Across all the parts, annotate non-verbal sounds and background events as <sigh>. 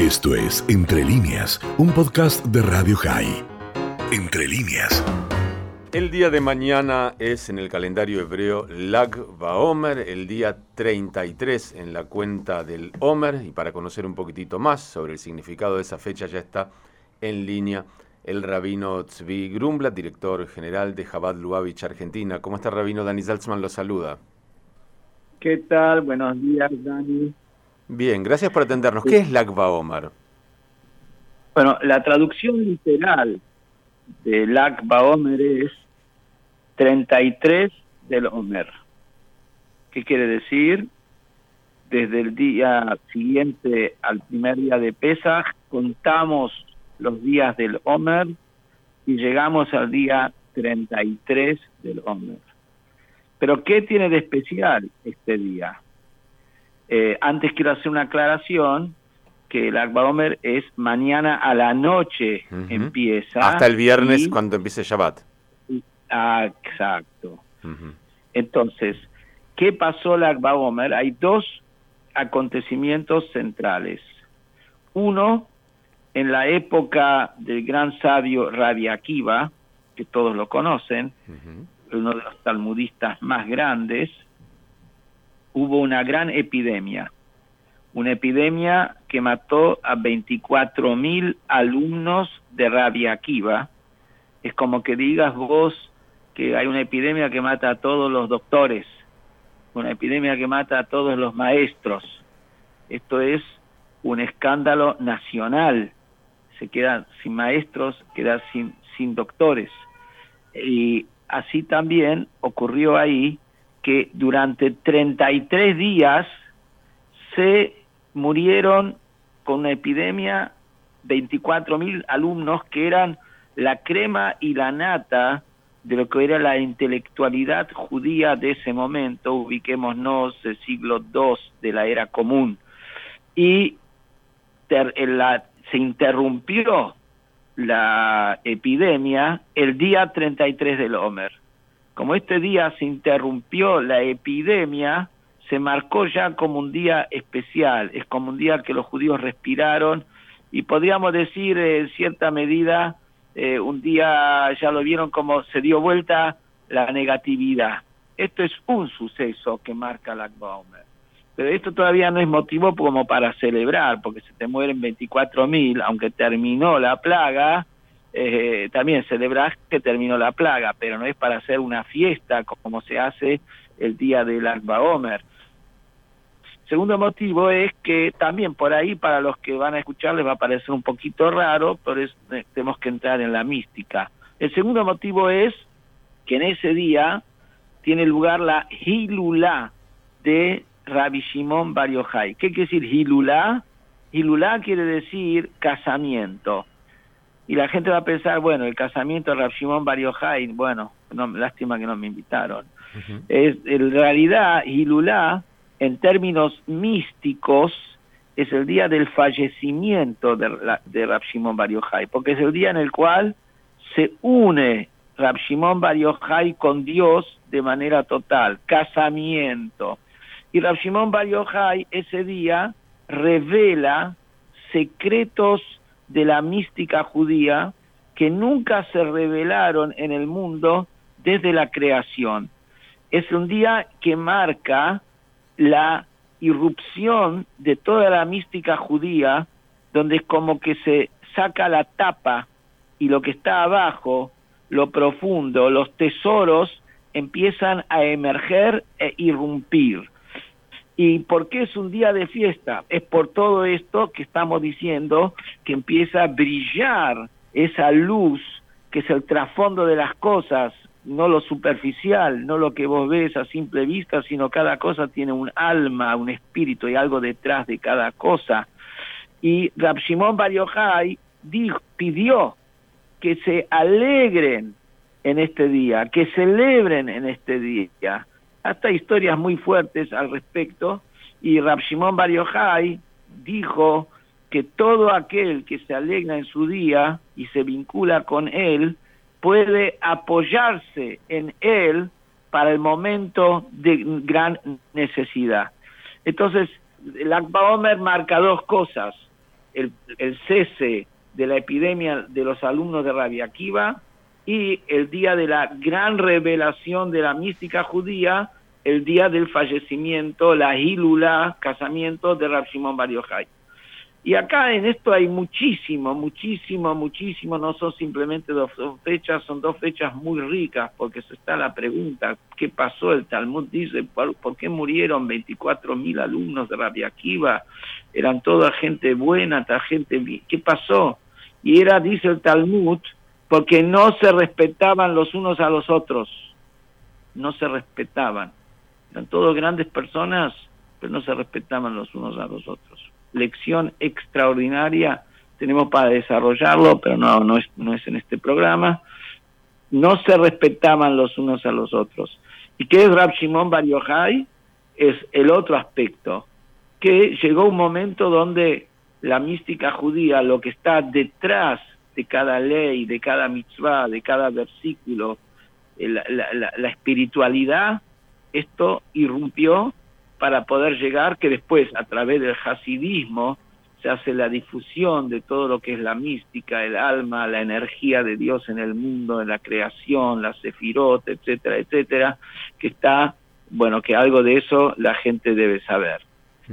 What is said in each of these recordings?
Esto es Entre líneas, un podcast de Radio High. Entre líneas. El día de mañana es en el calendario hebreo Lag Baomer, el día 33 en la cuenta del Omer. Y para conocer un poquitito más sobre el significado de esa fecha, ya está en línea el rabino Tzvi Grumblat, director general de Chabad Lubavitch, Argentina. ¿Cómo está, rabino? Dani Salzman lo saluda. ¿Qué tal? Buenos días, Dani. Bien, gracias por atendernos. ¿Qué es Lag Baomer? Bueno, la traducción literal de Lag Baomer es 33 del Omer. ¿Qué quiere decir? Desde el día siguiente al primer día de Pesach contamos los días del Omer y llegamos al día 33 del Omer. Pero ¿qué tiene de especial este día? Eh, antes quiero hacer una aclaración que el Akba Omer es mañana a la noche empieza. Hasta el viernes cuando empiece Shabbat. Ah, exacto. Entonces, ¿qué pasó el Akba Omer? Hay dos acontecimimientos centrales. Uno, en la época del gran sabio Rabbi Akiva, que todos lo conocen, uno de los talmudistas más grandes, hubo una gran epidemia, una epidemia que mató a 24 mil alumnos de Rabbi Akiva. Es como que digas vos que hay una epidemia que mata a todos los doctores, una epidemia que mata a todos los maestros. Esto es un escándalo nacional. Se quedan sin maestros, quedan sin, sin doctores. Y así también ocurrió ahí que durante 33 días se murieron con una epidemia 24 mil alumnos que eran la crema y la nata de lo que era la intelectualidad judía de ese momento, ubiquémonos el siglo II de la era común. Y se interrumpió la epidemia el día 33 del Homer. Como este día se interrumpió la epidemia, se marcó ya como un día especial, es como un día que los judíos respiraron y podríamos decir en cierta medida, eh, un día ya lo vieron como se dio vuelta la negatividad. Esto es un suceso que marca la Omer. Pero esto todavía no es motivo como para celebrar, porque se te mueren 24 mil, aunque terminó la plaga, eh, también celebrar que terminó la plaga, pero no es para hacer una fiesta como se hace el día del Akba Omer. Segundo motivo es que también por ahí para los que van a escuchar les va a parecer un poquito raro, pero es, tenemos que entrar en la mística. El segundo motivo es que en ese día tiene lugar la Hilulá de Rabbi Shimon Bar ¿Qué quiere decir Hilulá? Hilulá quiere decir casamiento y la gente va a pensar, bueno, el casamiento de Rav Shimon Bar bueno, no, lástima que no me invitaron. es, en realidad, Hilulá, en términos místicos, es el día del fallecimiento de, de Rav Shimon Bar porque es el día en el cual se une Rav Shimon Bar con Dios de manera total, casamiento. Y Rav Shimon Bar ese día revela secretos de la mística judía que nunca se revelaron en el mundo desde la creación. Es un día que marca la irrupción de toda la mística judía, donde como que se saca la tapa y lo que está abajo, lo profundo, los tesoros, empiezan a emerger e irrumpir. ¿Y por qué es un día de fiesta? Es por todo esto que estamos diciendo que empieza a brillar esa luz que es el trasfondo de las cosas, no lo superficial, no lo que vos ves a simple vista, sino cada cosa tiene un alma, un espíritu y algo detrás de cada cosa. Y Rab Shimon Bar pidió que se alegren en este día, que celebren en este día, hasta historias muy fuertes al respecto, y Rab Shimon Bar dijo que todo aquel que se alegra en su día y se vincula con él, puede apoyarse en él para el momento de gran necesidad. Entonces, el Akba Omer marca dos cosas. el, cese de la epidemia de los alumnos de Rabia Akiva y el día de la gran revelación de la mística judía, el día del fallecimiento, la hilula, casamiento de Rab Shimon Bar Yochai. Y acá en esto hay muchísimo, muchísimo, muchísimo, no son simplemente dos, fechas, son dos fechas muy ricas, porque se está la pregunta, ¿qué pasó? El Talmud dice, ¿por, qué murieron 24 mil alumnos de Rabia Akiva? Eran toda gente buena, toda gente, ¿qué pasó? Y era, dice el Talmud, porque no se respetaban los unos a los otros, no se respetaban. Eran todos grandes personas, pero no se respetaban los unos a los otros lección extraordinaria, tenemos para desarrollarlo, pero no, no, es, no es en este programa, no se respetaban los unos a los otros. ¿Y qué es Rab Shimon Bar Yochai? Es el otro aspecto, que llegó un momento donde la mística judía, lo que está detrás de cada ley, de cada mitzvah, de cada versículo, la, la, la espiritualidad, esto irrumpió para poder llegar, que después a través del hasidismo se hace la difusión de todo lo que es la mística, el alma, la energía de Dios en el mundo, en la creación, la sefirot, etcétera, etcétera, que está, bueno, que algo de eso la gente debe saber.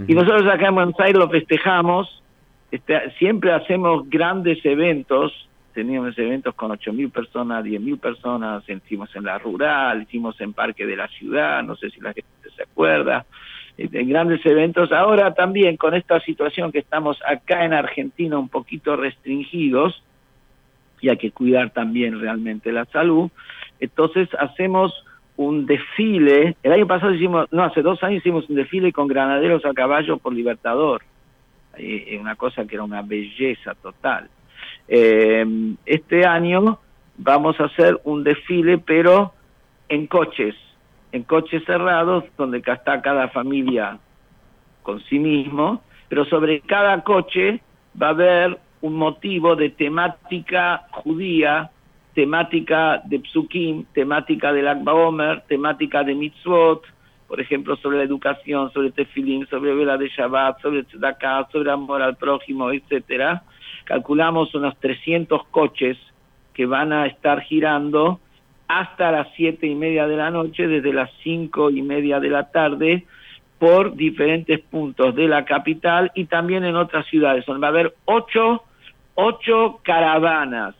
Y nosotros acá en Buenos Aires lo festejamos, este, siempre hacemos grandes eventos, teníamos eventos con 8.000 personas, 10.000 personas, hicimos en la rural, hicimos en Parque de la Ciudad, no sé si la gente se acuerda, en grandes eventos. Ahora también con esta situación que estamos acá en Argentina un poquito restringidos, y hay que cuidar también realmente la salud, entonces hacemos un desfile, el año pasado hicimos, no, hace dos años hicimos un desfile con granaderos a caballo por Libertador, eh, una cosa que era una belleza total. Eh, este año vamos a hacer un desfile, pero en coches, en coches cerrados, donde está cada familia con sí mismo, pero sobre cada coche va a haber un motivo de temática judía, temática de psukim, temática del Akba Omer, temática de mitzvot, por ejemplo, sobre la educación, sobre tefilim, sobre vela de Shabbat, sobre tzedakah, sobre amor al prójimo, etcétera. Calculamos unos 300 coches que van a estar girando hasta las siete y media de la noche, desde las cinco y media de la tarde, por diferentes puntos de la capital y también en otras ciudades, va a haber ocho, ocho caravanas,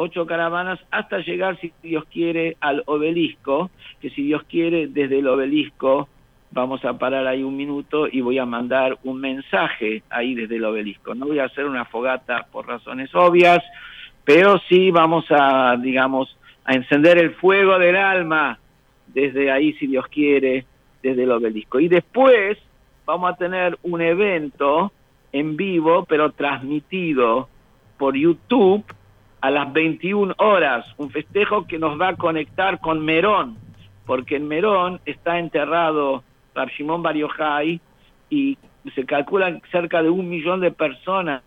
ocho caravanas hasta llegar, si Dios quiere, al obelisco, que si Dios quiere, desde el obelisco vamos a parar ahí un minuto y voy a mandar un mensaje ahí desde el obelisco. No voy a hacer una fogata por razones obvias, pero sí vamos a, digamos, a encender el fuego del alma desde ahí, si Dios quiere, desde el obelisco. Y después vamos a tener un evento en vivo, pero transmitido por YouTube a las 21 horas, un festejo que nos va a conectar con Merón, porque en Merón está enterrado Rab Shimon Bar y se calculan cerca de un millón de personas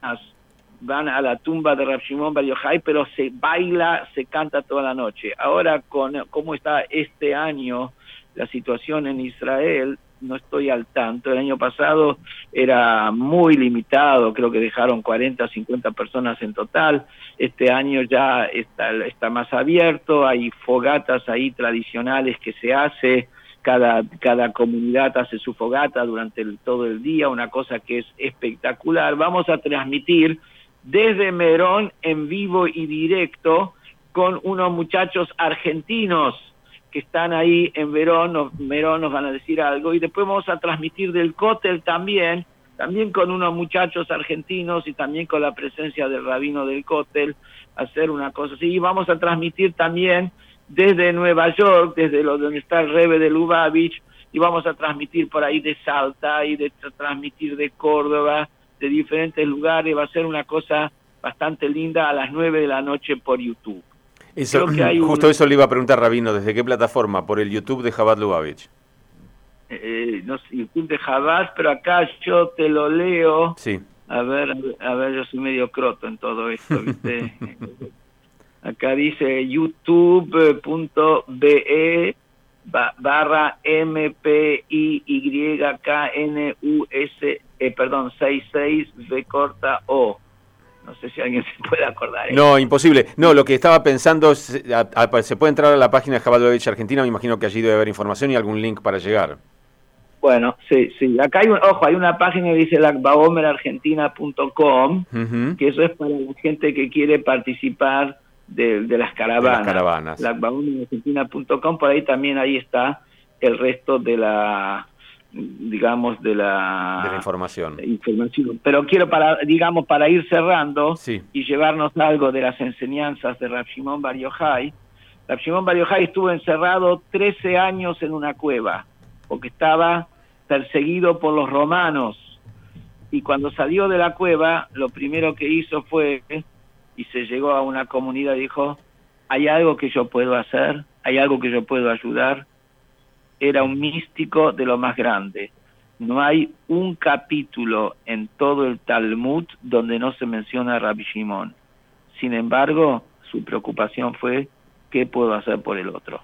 van a la tumba de Rab Shimon Bar pero se baila, se canta toda la noche. Ahora, con cómo está este año la situación en Israel, no estoy al tanto. El año pasado era muy limitado, creo que dejaron 40, 50 personas en total. Este año ya está, más abierto, hay fogatas ahí tradicionales que se hace. Cada, cada comunidad hace su fogata durante todo el día, una cosa que es espectacular. Vamos a transmitir desde Merón en vivo y directo con unos muchachos argentinos que están ahí en Verón, Merón nos van a decir algo, y después vamos a transmitir del cótel también, también con unos muchachos argentinos y también con la presencia del rabino del cótel, hacer una cosa así, y vamos a transmitir también desde Nueva York, desde lo donde está el Rebe de Lubavitch, y vamos a transmitir por ahí de Salta y de transmitir de Córdoba, de diferentes lugares, va a ser una cosa bastante linda a las 9 de la noche por YouTube. Eso, justo eso le iba a preguntar Rabino, ¿desde qué plataforma? ¿Por el YouTube de Jabad Lubavitch? Eh, no sé, YouTube de Jabad, pero acá yo te lo leo. Sí. A ver, a ver, yo soy medio croto en todo esto, ¿viste? <laughs> acá dice youtube.be barra M P I Y K N U S eh, perdón, 66 V corta O. No sé si alguien <laughs> se puede acordar. No, imposible. No, lo que estaba pensando, es, se puede entrar a la página de Jabal Argentina, me imagino que allí debe haber información y algún link para llegar. Bueno, sí, sí. Acá hay un, ojo, hay una página que dice lacbaomerargentina.com, que eso es para la gente que quiere participar de, las caravanas. De las lacbaomerargentina.com, por ahí también ahí está el resto de la digamos de la, de la información. información. Pero quiero para digamos para ir cerrando y llevarnos algo de las enseñanzas de Rav Shimon Bar Yochai. Rav Shimon Bar Yochai estuvo encerrado 13 años en una cueva porque estaba perseguido por los romanos. Y cuando salió de la cueva, lo primero que hizo fue, y se llegó a una comunidad, dijo, hay algo que yo puedo hacer, hay algo que yo puedo ayudar. Era un místico de lo más grande. No hay un capítulo en todo el Talmud donde no se menciona a Rabbi Shimon. Sin embargo, su preocupación fue, ¿qué puedo hacer por el otro?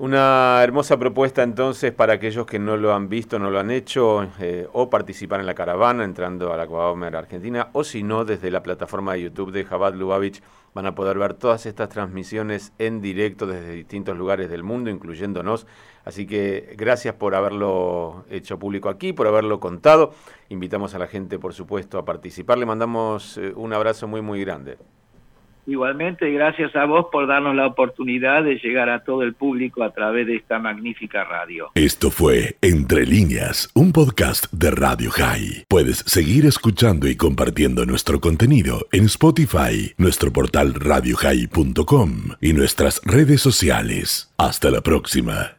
Una hermosa propuesta entonces para aquellos que no lo han visto, no lo han hecho, eh, o participar en la caravana entrando a la Aquahomer Argentina, o si no, desde la plataforma de YouTube de Jabad Lubavitch van a poder ver todas estas transmisiones en directo desde distintos lugares del mundo, incluyéndonos. Así que gracias por haberlo hecho público aquí, por haberlo contado. Invitamos a la gente, por supuesto, a participar. Le mandamos eh, un abrazo muy, muy grande. Igualmente, gracias a vos por darnos la oportunidad de llegar a todo el público a través de esta magnífica radio. Esto fue Entre líneas, un podcast de Radio High. Puedes seguir escuchando y compartiendo nuestro contenido en Spotify, nuestro portal radiohigh.com y nuestras redes sociales. Hasta la próxima.